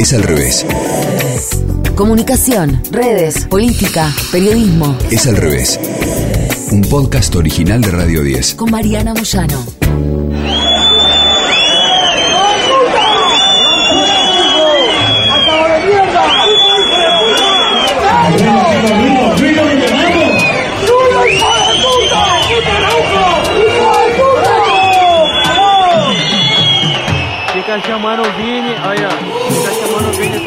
Es al revés. Comunicación, redes, política, periodismo. Es al revés. Un podcast original de Radio 10. Con Mariana Moyano.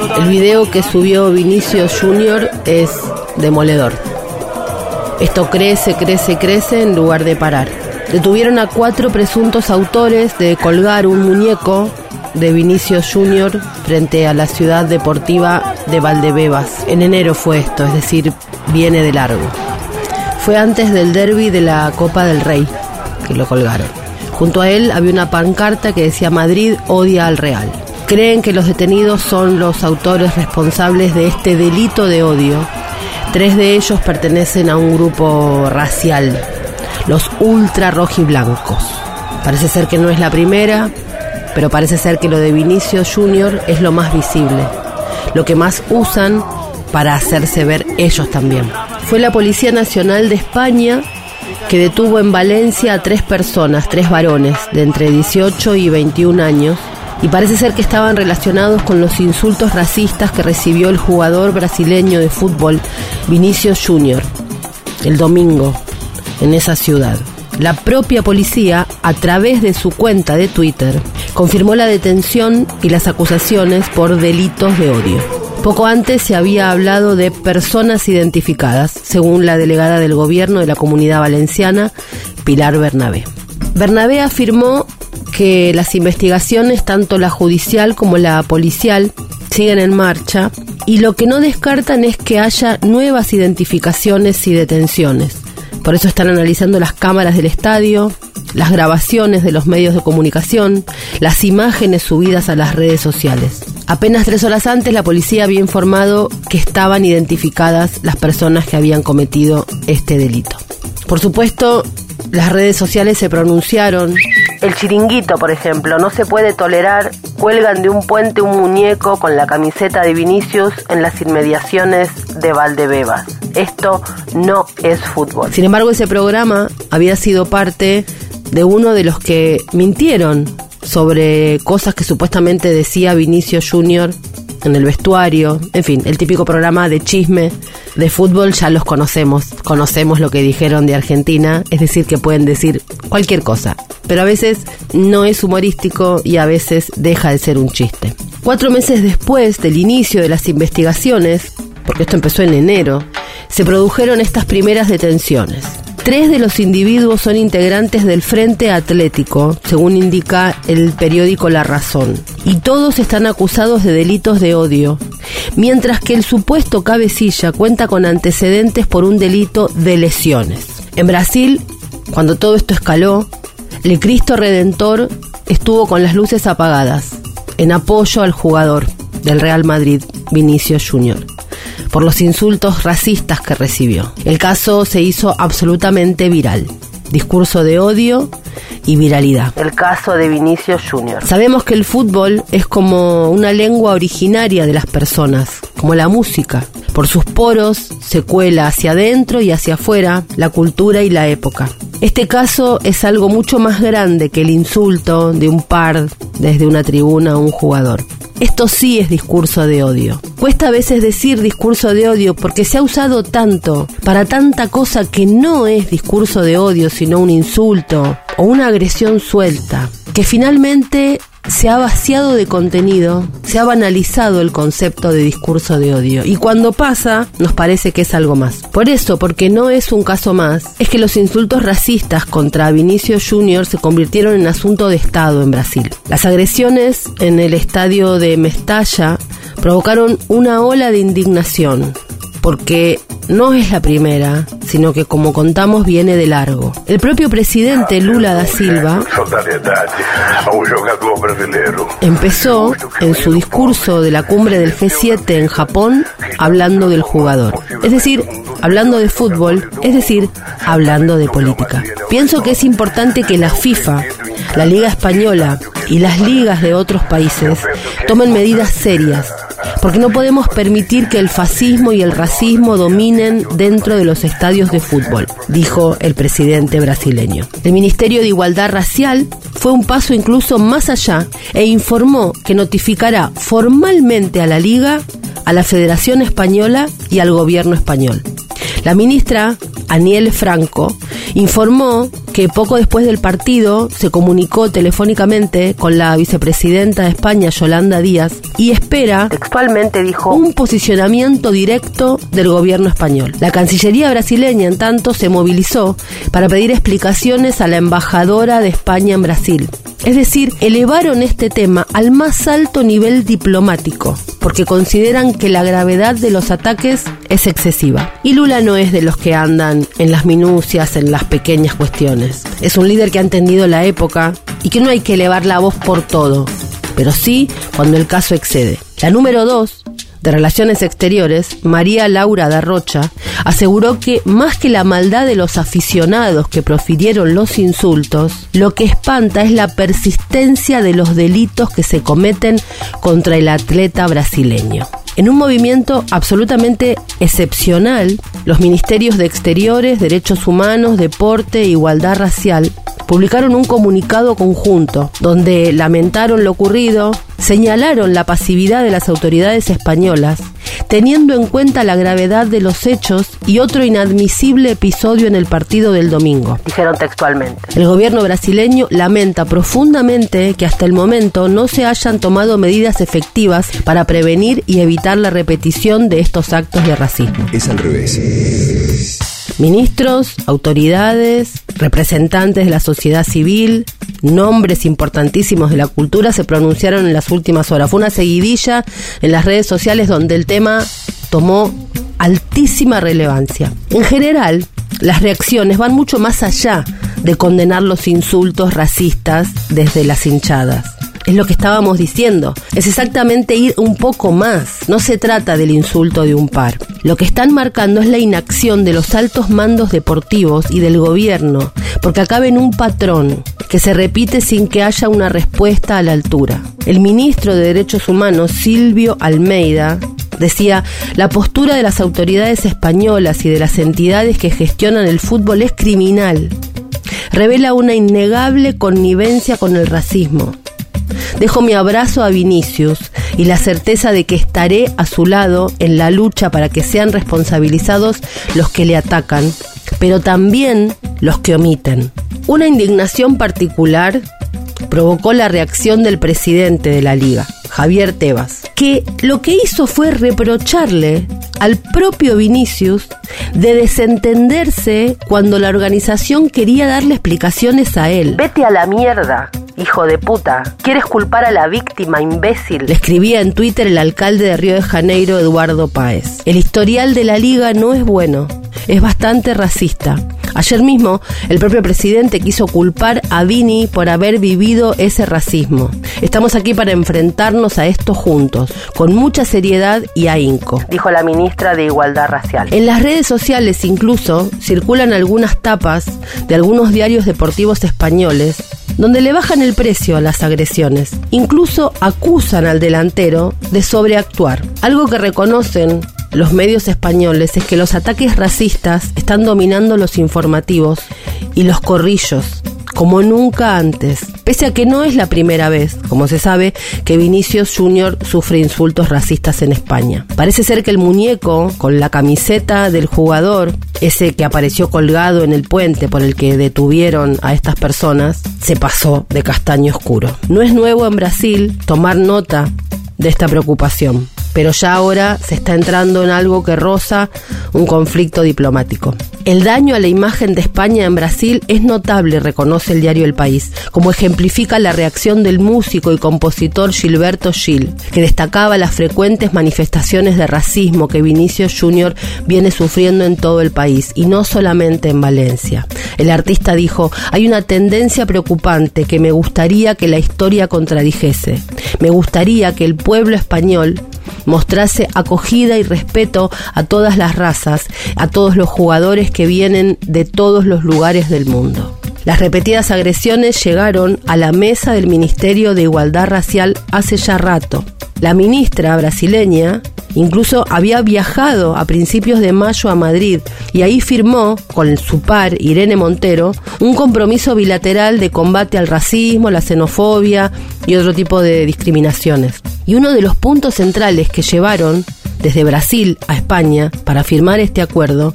El video que subió Vinicio Junior es demoledor. Esto crece, crece, crece en lugar de parar. Detuvieron a cuatro presuntos autores de colgar un muñeco de Vinicio Junior frente a la ciudad deportiva de Valdebebas. En enero fue esto, es decir, viene de largo. Fue antes del derby de la Copa del Rey que lo colgaron. Junto a él había una pancarta que decía Madrid odia al Real. Creen que los detenidos son los autores responsables de este delito de odio. Tres de ellos pertenecen a un grupo racial, los ultra rojiblancos. Parece ser que no es la primera, pero parece ser que lo de Vinicio Junior es lo más visible, lo que más usan para hacerse ver ellos también. Fue la Policía Nacional de España que detuvo en Valencia a tres personas, tres varones de entre 18 y 21 años, y parece ser que estaban relacionados con los insultos racistas que recibió el jugador brasileño de fútbol Vinicio Junior el domingo en esa ciudad. La propia policía, a través de su cuenta de Twitter, confirmó la detención y las acusaciones por delitos de odio. Poco antes se había hablado de personas identificadas, según la delegada del gobierno de la comunidad valenciana, Pilar Bernabé. Bernabé afirmó que las investigaciones, tanto la judicial como la policial, siguen en marcha y lo que no descartan es que haya nuevas identificaciones y detenciones. Por eso están analizando las cámaras del estadio, las grabaciones de los medios de comunicación, las imágenes subidas a las redes sociales. Apenas tres horas antes la policía había informado que estaban identificadas las personas que habían cometido este delito. Por supuesto, las redes sociales se pronunciaron. El chiringuito, por ejemplo, no se puede tolerar. Cuelgan de un puente un muñeco con la camiseta de Vinicius en las inmediaciones de Valdebebas. Esto no es fútbol. Sin embargo, ese programa había sido parte de uno de los que mintieron sobre cosas que supuestamente decía Vinicio Junior en el vestuario, en fin, el típico programa de chisme de fútbol ya los conocemos, conocemos lo que dijeron de Argentina, es decir, que pueden decir cualquier cosa, pero a veces no es humorístico y a veces deja de ser un chiste. Cuatro meses después del inicio de las investigaciones, porque esto empezó en enero, se produjeron estas primeras detenciones. Tres de los individuos son integrantes del Frente Atlético, según indica el periódico La Razón, y todos están acusados de delitos de odio, mientras que el supuesto cabecilla cuenta con antecedentes por un delito de lesiones. En Brasil, cuando todo esto escaló, el Cristo Redentor estuvo con las luces apagadas, en apoyo al jugador del Real Madrid, Vinicio Junior por los insultos racistas que recibió. El caso se hizo absolutamente viral. Discurso de odio y viralidad. El caso de Vinicio Junior. Sabemos que el fútbol es como una lengua originaria de las personas, como la música. Por sus poros se cuela hacia adentro y hacia afuera la cultura y la época. Este caso es algo mucho más grande que el insulto de un par desde una tribuna a un jugador. Esto sí es discurso de odio. Cuesta a veces decir discurso de odio porque se ha usado tanto para tanta cosa que no es discurso de odio, sino un insulto o una agresión suelta, que finalmente se ha vaciado de contenido, se ha banalizado el concepto de discurso de odio y cuando pasa nos parece que es algo más. Por eso, porque no es un caso más, es que los insultos racistas contra Vinicio Jr. se convirtieron en asunto de Estado en Brasil. Las agresiones en el estadio de Mestalla provocaron una ola de indignación porque no es la primera, sino que como contamos viene de largo. El propio presidente Lula da Silva empezó en su discurso de la cumbre del G7 en Japón hablando del jugador, es decir, hablando de fútbol, es decir, hablando de política. Pienso que es importante que la FIFA, la Liga Española y las ligas de otros países tomen medidas serias porque no podemos permitir que el fascismo y el racismo dominen dentro de los estadios de fútbol, dijo el presidente brasileño. El Ministerio de Igualdad Racial fue un paso incluso más allá e informó que notificará formalmente a la Liga, a la Federación Española y al gobierno español. La ministra Aniel Franco informó que poco después del partido se comunicó telefónicamente con la vicepresidenta de España, Yolanda Díaz, y espera, textualmente dijo, un posicionamiento directo del gobierno español. La Cancillería brasileña, en tanto, se movilizó para pedir explicaciones a la embajadora de España en Brasil. Es decir, elevaron este tema al más alto nivel diplomático, porque consideran que la gravedad de los ataques es excesiva. Y Lula no es de los que andan en las minucias, en las pequeñas cuestiones. Es un líder que ha entendido la época y que no hay que elevar la voz por todo, pero sí cuando el caso excede. La número dos de Relaciones Exteriores, María Laura da Rocha, aseguró que más que la maldad de los aficionados que profirieron los insultos, lo que espanta es la persistencia de los delitos que se cometen contra el atleta brasileño. En un movimiento absolutamente excepcional, los ministerios de Exteriores, Derechos Humanos, Deporte e Igualdad Racial publicaron un comunicado conjunto donde lamentaron lo ocurrido, señalaron la pasividad de las autoridades españolas, teniendo en cuenta la gravedad de los hechos y otro inadmisible episodio en el partido del domingo. Dijeron textualmente. El gobierno brasileño lamenta profundamente que hasta el momento no se hayan tomado medidas efectivas para prevenir y evitar la repetición de estos actos de racismo. Es al revés. Ministros, autoridades, representantes de la sociedad civil, nombres importantísimos de la cultura se pronunciaron en las últimas horas. Fue una seguidilla en las redes sociales donde el tema tomó altísima relevancia. En general, las reacciones van mucho más allá de condenar los insultos racistas desde las hinchadas es lo que estábamos diciendo. Es exactamente ir un poco más. No se trata del insulto de un par. Lo que están marcando es la inacción de los altos mandos deportivos y del gobierno, porque acá ven un patrón que se repite sin que haya una respuesta a la altura. El ministro de Derechos Humanos, Silvio Almeida, decía, la postura de las autoridades españolas y de las entidades que gestionan el fútbol es criminal. Revela una innegable connivencia con el racismo. Dejo mi abrazo a Vinicius y la certeza de que estaré a su lado en la lucha para que sean responsabilizados los que le atacan, pero también los que omiten. Una indignación particular provocó la reacción del presidente de la liga, Javier Tebas, que lo que hizo fue reprocharle al propio Vinicius de desentenderse cuando la organización quería darle explicaciones a él. Vete a la mierda, hijo de puta. ¿Quieres culpar a la víctima, imbécil? Le escribía en Twitter el alcalde de Río de Janeiro, Eduardo Páez. El historial de la liga no es bueno, es bastante racista. Ayer mismo, el propio presidente quiso culpar a Vini por haber vivido ese racismo. Estamos aquí para enfrentarnos a esto juntos, con mucha seriedad y ahínco, dijo la ministra de Igualdad Racial. En las redes sociales incluso circulan algunas tapas de algunos diarios deportivos españoles donde le bajan el precio a las agresiones. Incluso acusan al delantero de sobreactuar, algo que reconocen los medios españoles es que los ataques racistas están dominando los informativos y los corrillos como nunca antes, pese a que no es la primera vez, como se sabe, que Vinicius Jr. sufre insultos racistas en España. Parece ser que el muñeco, con la camiseta del jugador, ese que apareció colgado en el puente por el que detuvieron a estas personas, se pasó de castaño oscuro. No es nuevo en Brasil tomar nota de esta preocupación pero ya ahora se está entrando en algo que roza un conflicto diplomático. El daño a la imagen de España en Brasil es notable, reconoce el diario El País, como ejemplifica la reacción del músico y compositor Gilberto Gil, que destacaba las frecuentes manifestaciones de racismo que Vinicius Jr. viene sufriendo en todo el país, y no solamente en Valencia. El artista dijo, hay una tendencia preocupante que me gustaría que la historia contradijese. Me gustaría que el pueblo español mostrase acogida y respeto a todas las razas, a todos los jugadores que vienen de todos los lugares del mundo. Las repetidas agresiones llegaron a la mesa del Ministerio de Igualdad Racial hace ya rato. La ministra brasileña incluso había viajado a principios de mayo a Madrid y ahí firmó con su par Irene Montero un compromiso bilateral de combate al racismo, la xenofobia y otro tipo de discriminaciones. Y uno de los puntos centrales que llevaron desde Brasil a España para firmar este acuerdo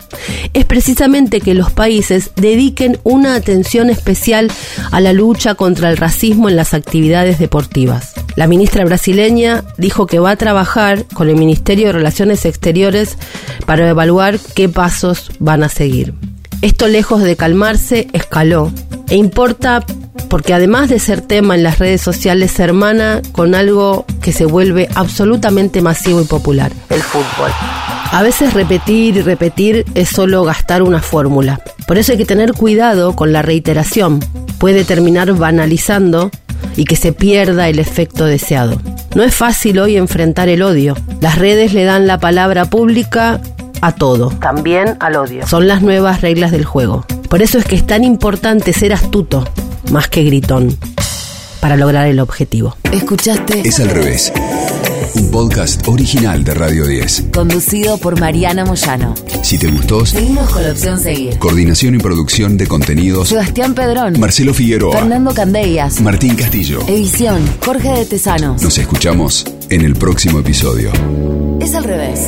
es precisamente que los países dediquen una atención especial a la lucha contra el racismo en las actividades deportivas. La ministra brasileña dijo que va a trabajar con el Ministerio de Relaciones Exteriores para evaluar qué pasos van a seguir. Esto lejos de calmarse, escaló. E importa porque además de ser tema en las redes sociales, se hermana con algo que se vuelve absolutamente masivo y popular, el fútbol. A veces repetir y repetir es solo gastar una fórmula. Por eso hay que tener cuidado con la reiteración. Puede terminar banalizando y que se pierda el efecto deseado. No es fácil hoy enfrentar el odio. Las redes le dan la palabra pública a todo, también al odio. Son las nuevas reglas del juego. Por eso es que es tan importante ser astuto, más que gritón, para lograr el objetivo. Escuchaste Es al revés. Un podcast original de Radio 10. conducido por Mariana Moyano. Si te gustó, Seguimos con la opción seguir. coordinación y producción de contenidos, Sebastián Pedrón. Marcelo Figueroa, Fernando Candellas. Martín Castillo. Edición Jorge de Tesanos. Nos escuchamos en el próximo episodio. Es al revés.